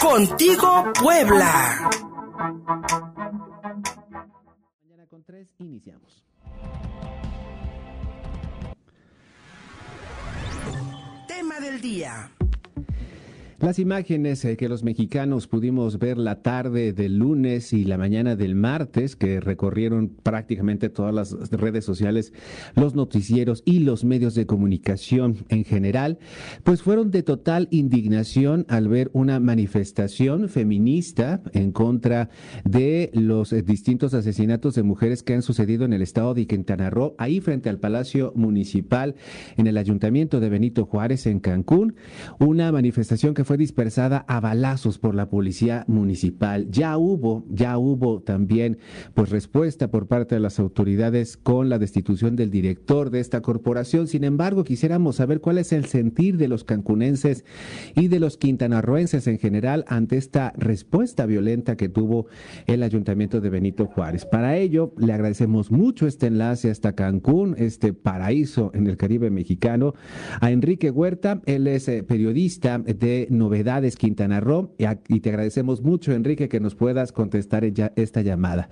Contigo Puebla. Mañana con tres iniciamos. Tema del día. Las imágenes eh, que los mexicanos pudimos ver la tarde del lunes y la mañana del martes, que recorrieron prácticamente todas las redes sociales, los noticieros y los medios de comunicación en general, pues fueron de total indignación al ver una manifestación feminista en contra de los eh, distintos asesinatos de mujeres que han sucedido en el estado de Quintana Roo, ahí frente al Palacio Municipal en el Ayuntamiento de Benito Juárez en Cancún, una manifestación que fue dispersada a balazos por la policía municipal. Ya hubo, ya hubo también pues respuesta por parte de las autoridades con la destitución del director de esta corporación. Sin embargo, quisiéramos saber cuál es el sentir de los cancunenses y de los quintanarroenses en general ante esta respuesta violenta que tuvo el ayuntamiento de Benito Juárez. Para ello, le agradecemos mucho este enlace hasta Cancún, este paraíso en el Caribe mexicano, a Enrique Huerta. Él es eh, periodista de Novedades Quintana Roo y te agradecemos mucho, Enrique, que nos puedas contestar esta llamada.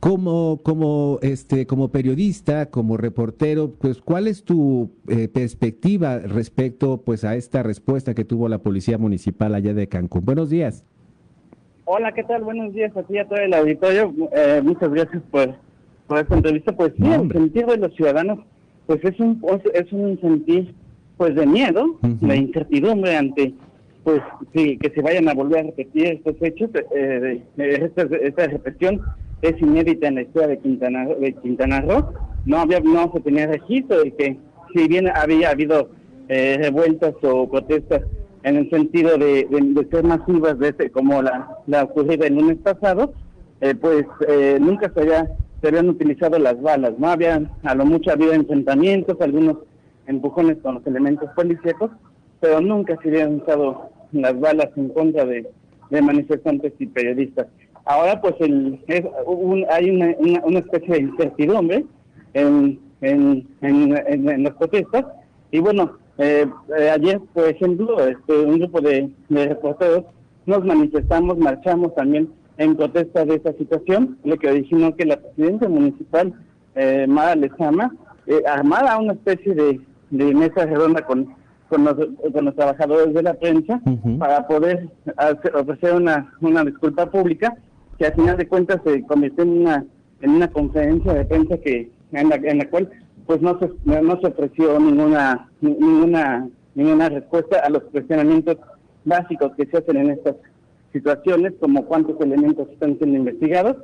Como, como, este, como periodista, como reportero, pues, ¿cuál es tu eh, perspectiva respecto pues, a esta respuesta que tuvo la Policía Municipal allá de Cancún? Buenos días. Hola, ¿qué tal? Buenos días a ti y a todo el auditorio. Eh, muchas gracias por, por esta entrevista. Pues sí, el sentido de los ciudadanos, pues es un, es un sentir pues de miedo, de incertidumbre ante pues sí, que se vayan a volver a repetir estos hechos. Eh, esta, esta, represión es inédita en la historia de Quintana, de Quintana Roo. No había, no se tenía registro de que si bien había habido eh, revueltas o protestas en el sentido de, ser masivas de este, como la, la ocurrida el lunes pasado, eh, pues eh, nunca se, había, se habían utilizado las balas, no había, a lo mucho habido enfrentamientos, algunos empujones con los elementos policíacos, pero nunca se habían usado las balas en contra de, manifestantes y periodistas. Ahora pues el, hay una, una, especie de incertidumbre en, en, en, las protestas y bueno, eh, eh, ayer por ejemplo este, un grupo de, reporteros nos manifestamos, marchamos también en protesta de esta situación, lo que dijimos que la presidenta municipal, eh, Mara Lezama, eh, armara una especie de, de mesa redonda con con los, con los trabajadores de la prensa para poder ofrecer una, una disculpa pública que al final de cuentas se convirtió en una en una conferencia de prensa que en la, en la cual pues no se no se ofreció ninguna ninguna ninguna respuesta a los cuestionamientos básicos que se hacen en estas situaciones como cuántos elementos están siendo investigados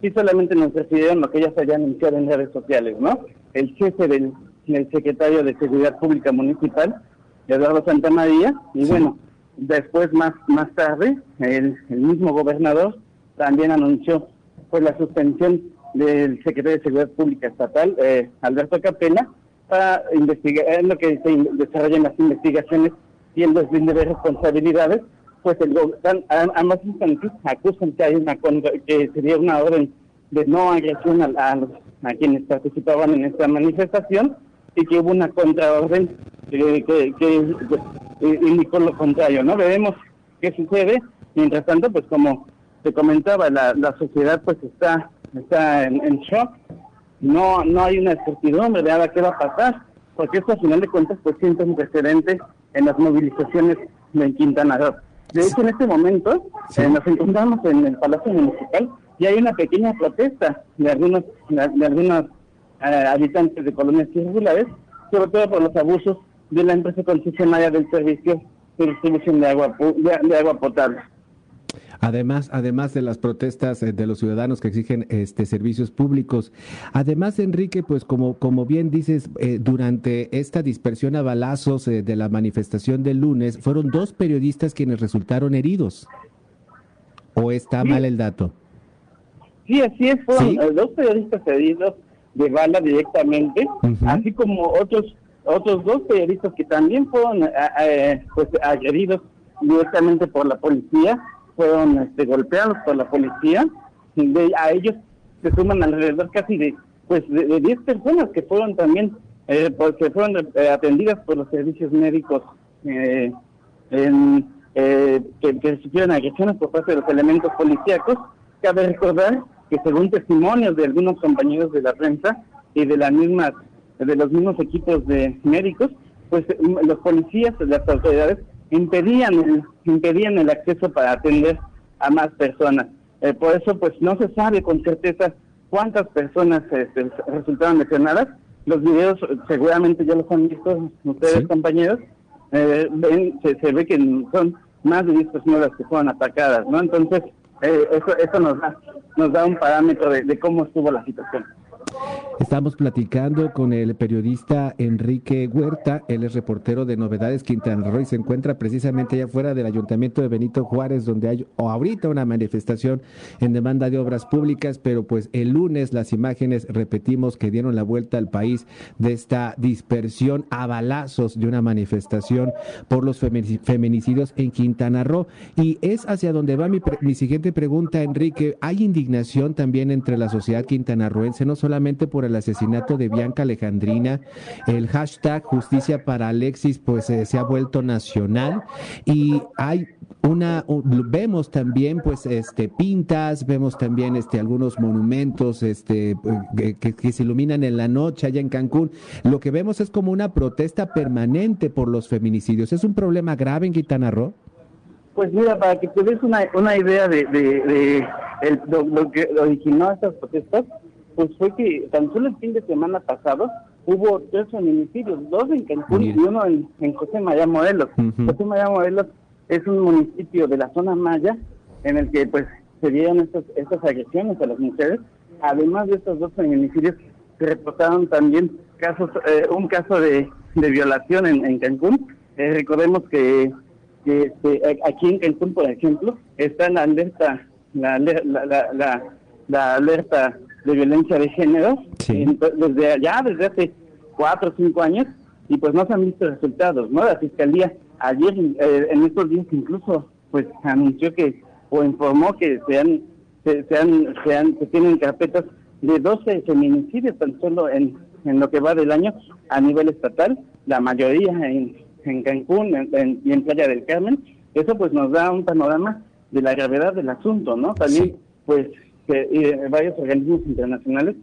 y solamente nos refirieron lo que ya se había anunciado en redes sociales no el jefe del, del secretario de seguridad pública municipal Eduardo Santamaría, y bueno, después más más tarde el, mismo gobernador también anunció pues la suspensión del secretario de Seguridad Pública Estatal, eh, Alberto Capella, para investigar, en lo que se desarrollan las investigaciones y el deslinde de responsabilidades, pues el, ambas instancias acusan que hay una que sería una orden de no agresión a, a, a quienes participaban en esta manifestación y que hubo una contraorden que, que, indicó lo contrario, ¿no? Veremos qué sucede. Mientras tanto, pues como te comentaba, la, la sociedad pues está está en, shock. No no hay una certidumbre de nada qué va a pasar, porque esto a final de cuentas pues siente un precedente en las movilizaciones de Quintana Roo. De hecho, en este momento eh, nos encontramos en el Palacio Municipal y hay una pequeña protesta de algunos de algunos eh, habitantes de colonias irregulares, sobre todo por los abusos de la empresa concesionaria del servicio de distribución de agua, de, agua potable. Además, además de las protestas eh, de los ciudadanos que exigen este servicios públicos, además Enrique, pues como como bien dices, eh, durante esta dispersión a balazos eh, de la manifestación del lunes, fueron dos periodistas quienes resultaron heridos. ¿O está mal el dato? Sí, así es, fueron dos periodistas heridos de bala directamente, así como otros otros dos periodistas que también fueron eh, eh, pues agredidos directamente por la policía, fueron este, golpeados por la policía. De, a ellos se suman alrededor casi de pues de 10 personas que fueron también eh, porque fueron eh, atendidas por los servicios médicos en, eh, que, que sufrieron agresiones por parte de los elementos policíacos. Cabe recordar que según testimonios de algunos compañeros de la prensa y de las mismas de los mismos equipos de médicos, pues los policías, las autoridades impedían el, impedían el acceso para atender a más personas. Eh, por eso, pues no se sabe con certeza cuántas personas este, resultaron lesionadas. Los videos seguramente ya los han visto ustedes, compañeros. Eh, ven, se, ve que son más de 10 personas las que fueron atacadas, ¿no? Entonces, eh, eso, eso nos da, nos da un parámetro de cómo estuvo la situación. Estamos platicando con el periodista Enrique Huerta, él es reportero de Novedades Quintana Roo y se encuentra precisamente allá afuera del Ayuntamiento de Benito Juárez, donde hay ahorita una manifestación en demanda de obras públicas, pero pues el lunes las imágenes, repetimos, que dieron la vuelta al país de esta dispersión a balazos de una manifestación por los feminicidios en Quintana Roo. Y es hacia donde va mi, mi siguiente pregunta, Enrique. ¿Hay indignación también entre la sociedad quintanarroense, no solamente por el asesinato de Bianca Alejandrina. El hashtag justicia para Alexis pues eh, se ha vuelto nacional y hay una vemos también pues este pintas, vemos también este algunos monumentos este que, que, se iluminan en la noche allá en Cancún. Lo que vemos es como una protesta permanente por los feminicidios. ¿Es un problema grave en Quintana Roo? Pues mira, para que te des una, una idea de, de, lo, que originó estas protestas, pues fue que tan solo el fin de semana pasado hubo tres feminicidios, dos en Cancún y uno en, José María Morelos. José María Morelos es un municipio de la zona maya en el que pues se dieron estas, estas agresiones a las mujeres. Además de estos dos feminicidios, se reportaron también casos, eh, un caso de, de violación en, en Cancún. Eh, recordemos que, que este, aquí en Cancún, por ejemplo, está la alerta, la, la, la, la alerta de violencia de género desde allá, desde hace cuatro o cinco años, y pues no se han visto resultados, ¿no? La Fiscalía ayer, eh, en estos días incluso, pues anunció que, o informó que se han, se, han, se, han, se tienen carpetas de 12 feminicidios tan solo en, en lo que va del año a nivel estatal, la mayoría en, en Cancún y en Playa del Carmen. Eso pues nos da un panorama de la gravedad del asunto, ¿no? También, pues que eh, varios organismos internacionales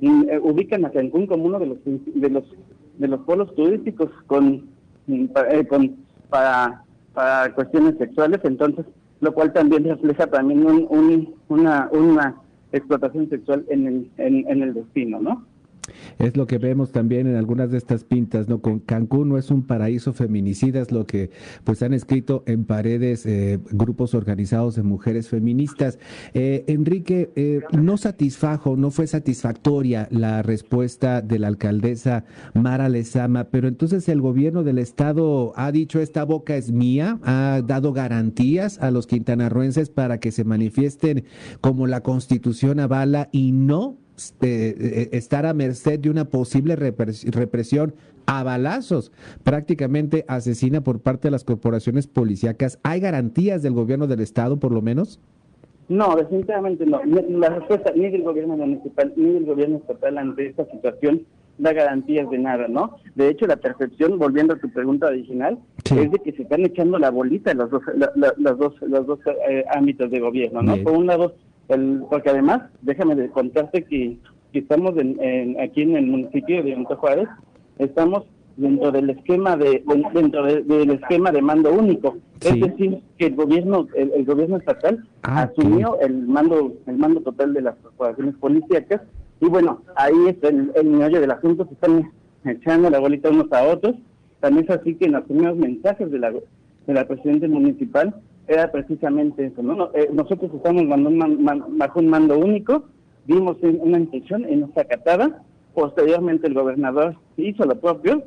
eh, ubican a Cancún como uno de los de los de los polos turísticos con, eh, con para para cuestiones sexuales entonces lo cual también refleja también un, una una explotación sexual en el en, en el destino no es lo que vemos también en algunas de estas pintas, ¿no? Con Cancún no es un paraíso feminicida, es lo que pues han escrito en paredes eh, grupos organizados de mujeres feministas. Eh, Enrique, eh, no satisfajo, no fue satisfactoria la respuesta de la alcaldesa Mara Lezama, pero entonces el gobierno del estado ha dicho esta boca es mía, ha dado garantías a los quintanarroenses para que se manifiesten como la constitución avala y no eh, eh, estar a merced de una posible represión a balazos, prácticamente asesina por parte de las corporaciones policíacas. ¿Hay garantías del gobierno del Estado, por lo menos? No, definitivamente no. La respuesta ni del gobierno municipal ni del gobierno estatal ante esta situación da garantías de nada, ¿no? De hecho, la percepción, volviendo a tu pregunta original, es de que se están echando la bolita en los dos, los dos, los dos eh, ámbitos de gobierno, ¿no? Por un lado, el, porque además, déjame contarte que, estamos en, aquí en el municipio de Benito Juárez, estamos dentro del esquema de, dentro del esquema de mando único, es decir, que el gobierno el, gobierno estatal ah, asumió el mando el mando total de las corporaciones policíacas. Y bueno, ahí es el, el meollo del asunto, se están echando la bolita unos a otros, también es así que en los primeros mensajes de la de la presidenta municipal era precisamente eso, ¿no? Eh, nosotros estamos bajo un mando único, vimos una intención en nuestra catada, posteriormente el gobernador hizo lo propio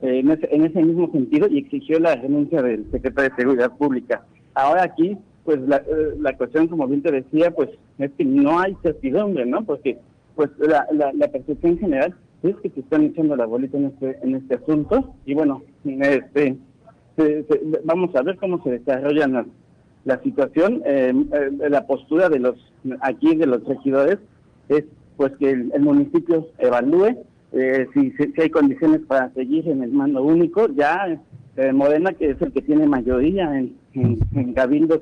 eh, en, ese, en, ese, mismo sentido y exigió la renuncia del secretario de Seguridad Pública. Ahora aquí, pues la, eh, la cuestión, como bien te decía, pues es que no hay certidumbre, ¿no? Porque pues la, la, la percepción general es que se están echando la bolita en este, en este asunto y bueno, este vamos a ver cómo se desarrolla la, situación. Eh, eh, la postura de los aquí de los regidores es pues que el, municipio evalúe eh, si, si, hay condiciones para seguir en el mando único. Ya eh, Morena, que es el que tiene mayoría en, en, cabildos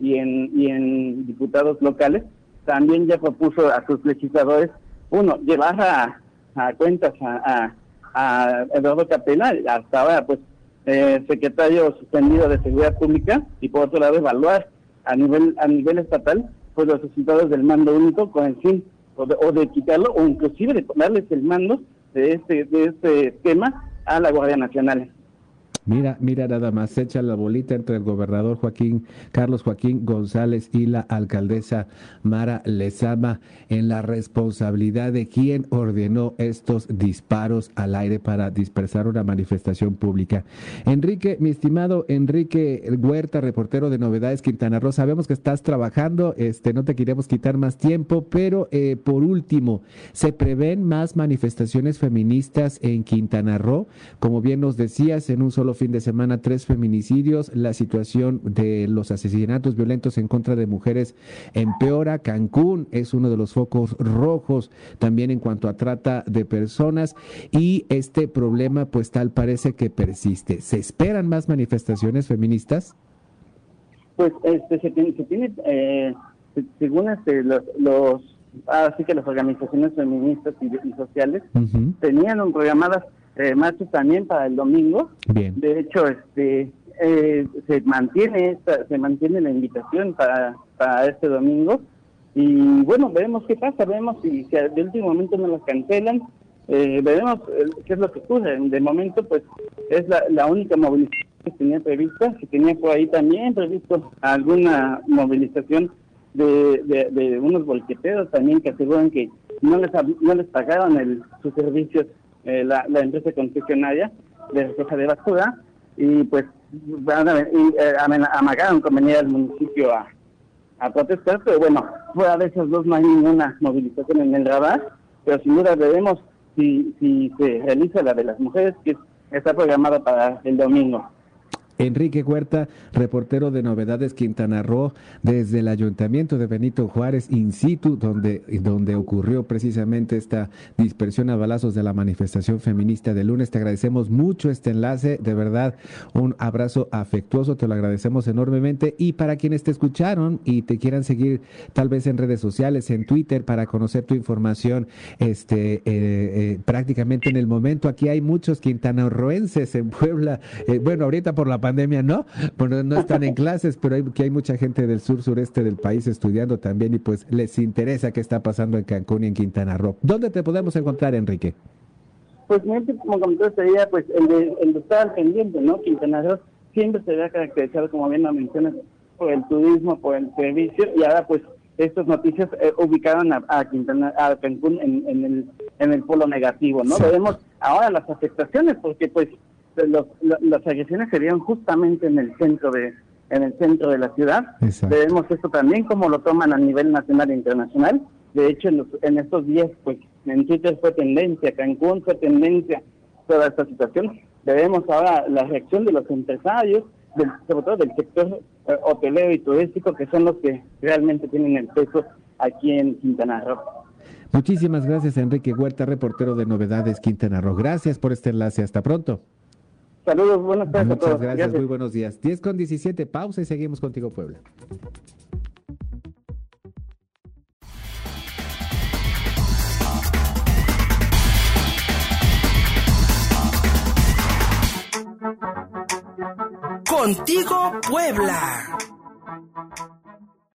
y en, y en diputados locales, también ya propuso a sus legisladores, uno, llevar a, a cuentas a, a, Eduardo Capela, hasta ahora pues eh, secretario suspendido de Seguridad Pública, y por otro lado evaluar a nivel a nivel estatal pues los resultados del mando único con el fin o de, o de quitarlo o inclusive de darles el mando de este de este tema a la Guardia Nacional. Mira, mira nada más, se echa la bolita entre el gobernador Joaquín, Carlos Joaquín González y la alcaldesa Mara Lezama en la responsabilidad de quien ordenó estos disparos al aire para dispersar una manifestación pública. Enrique, mi estimado Enrique Huerta, reportero de Novedades Quintana Roo, sabemos que estás trabajando, este, no te queremos quitar más tiempo, pero eh, por último, ¿se prevén más manifestaciones feministas en Quintana Roo? Como bien nos decías, en un solo fin de semana tres feminicidios, la situación de los asesinatos violentos en contra de mujeres empeora, Cancún es uno de los focos rojos también en cuanto a trata de personas y este problema pues tal parece que persiste. ¿Se esperan más manifestaciones feministas? Pues este, se tiene, eh, según este, los, los así que las organizaciones feministas y, sociales tenían programadas eh, también para el domingo. De hecho, este eh, se mantiene esta, se mantiene la invitación para, para este domingo y bueno, veremos qué pasa, veremos si, si de último momento no las cancelan, eh, veremos eh, qué es lo que ocurre. De momento, pues es la, la única movilización que tenía prevista, que tenía por ahí también previsto alguna movilización de, de, de unos bolqueteros también que aseguran que no les no les pagaron el, sus servicios eh, la, la, empresa concesionaria de recoja de basura y pues van a, y, eh, amagaron con venir al municipio a, a protestar, pero bueno, fuera de esos dos no hay ninguna movilización en el radar, pero sin duda veremos si, si se realiza la de las mujeres, que está programada para el domingo. Enrique Huerta, reportero de Novedades Quintana Roo, desde el Ayuntamiento de Benito Juárez, in situ, donde, donde ocurrió precisamente esta dispersión a balazos de la manifestación feminista de lunes. Te agradecemos mucho este enlace, de verdad, un abrazo afectuoso, te lo agradecemos enormemente. Y para quienes te escucharon y te quieran seguir tal vez en redes sociales, en Twitter, para conocer tu información, este, eh, eh, prácticamente en el momento, aquí hay muchos quintanarroenses en Puebla, eh, bueno, ahorita por la pandemia no, bueno, no están en clases, pero hay, que hay mucha gente del sur sureste del país estudiando también y pues les interesa qué está pasando en Cancún y en Quintana Roo. ¿Dónde te podemos encontrar, Enrique? Pues como comentó sería pues el de, el de estar pendiente, ¿no? Quintana Roo siempre se había caracterizado, como bien lo mencionas, por el turismo, por el servicio, y ahora pues estas noticias eh, ubicaron a, Quintana, a Cancún en, en, el, en el polo negativo, ¿no? Vemos ahora las afectaciones, porque pues los, las agresiones serían justamente en el centro de en el centro de la ciudad. Vemos esto también como lo toman a nivel nacional e internacional. De hecho, en, en estos días, pues en Twitter fue tendencia, Cancún fue tendencia toda esta situación. Vemos ahora la reacción de los empresarios, del, sobre todo del sector eh, hotelero y turístico, que son los que realmente tienen el peso aquí en Quintana Roo. Muchísimas gracias, Enrique Huerta, reportero de Novedades Quintana Roo. Gracias por este enlace. Hasta pronto. Saludos, buenas tardes Muchas a todos. Gracias, muy buenos días. 10 con 17, pausa y seguimos contigo, Puebla. Contigo, Puebla.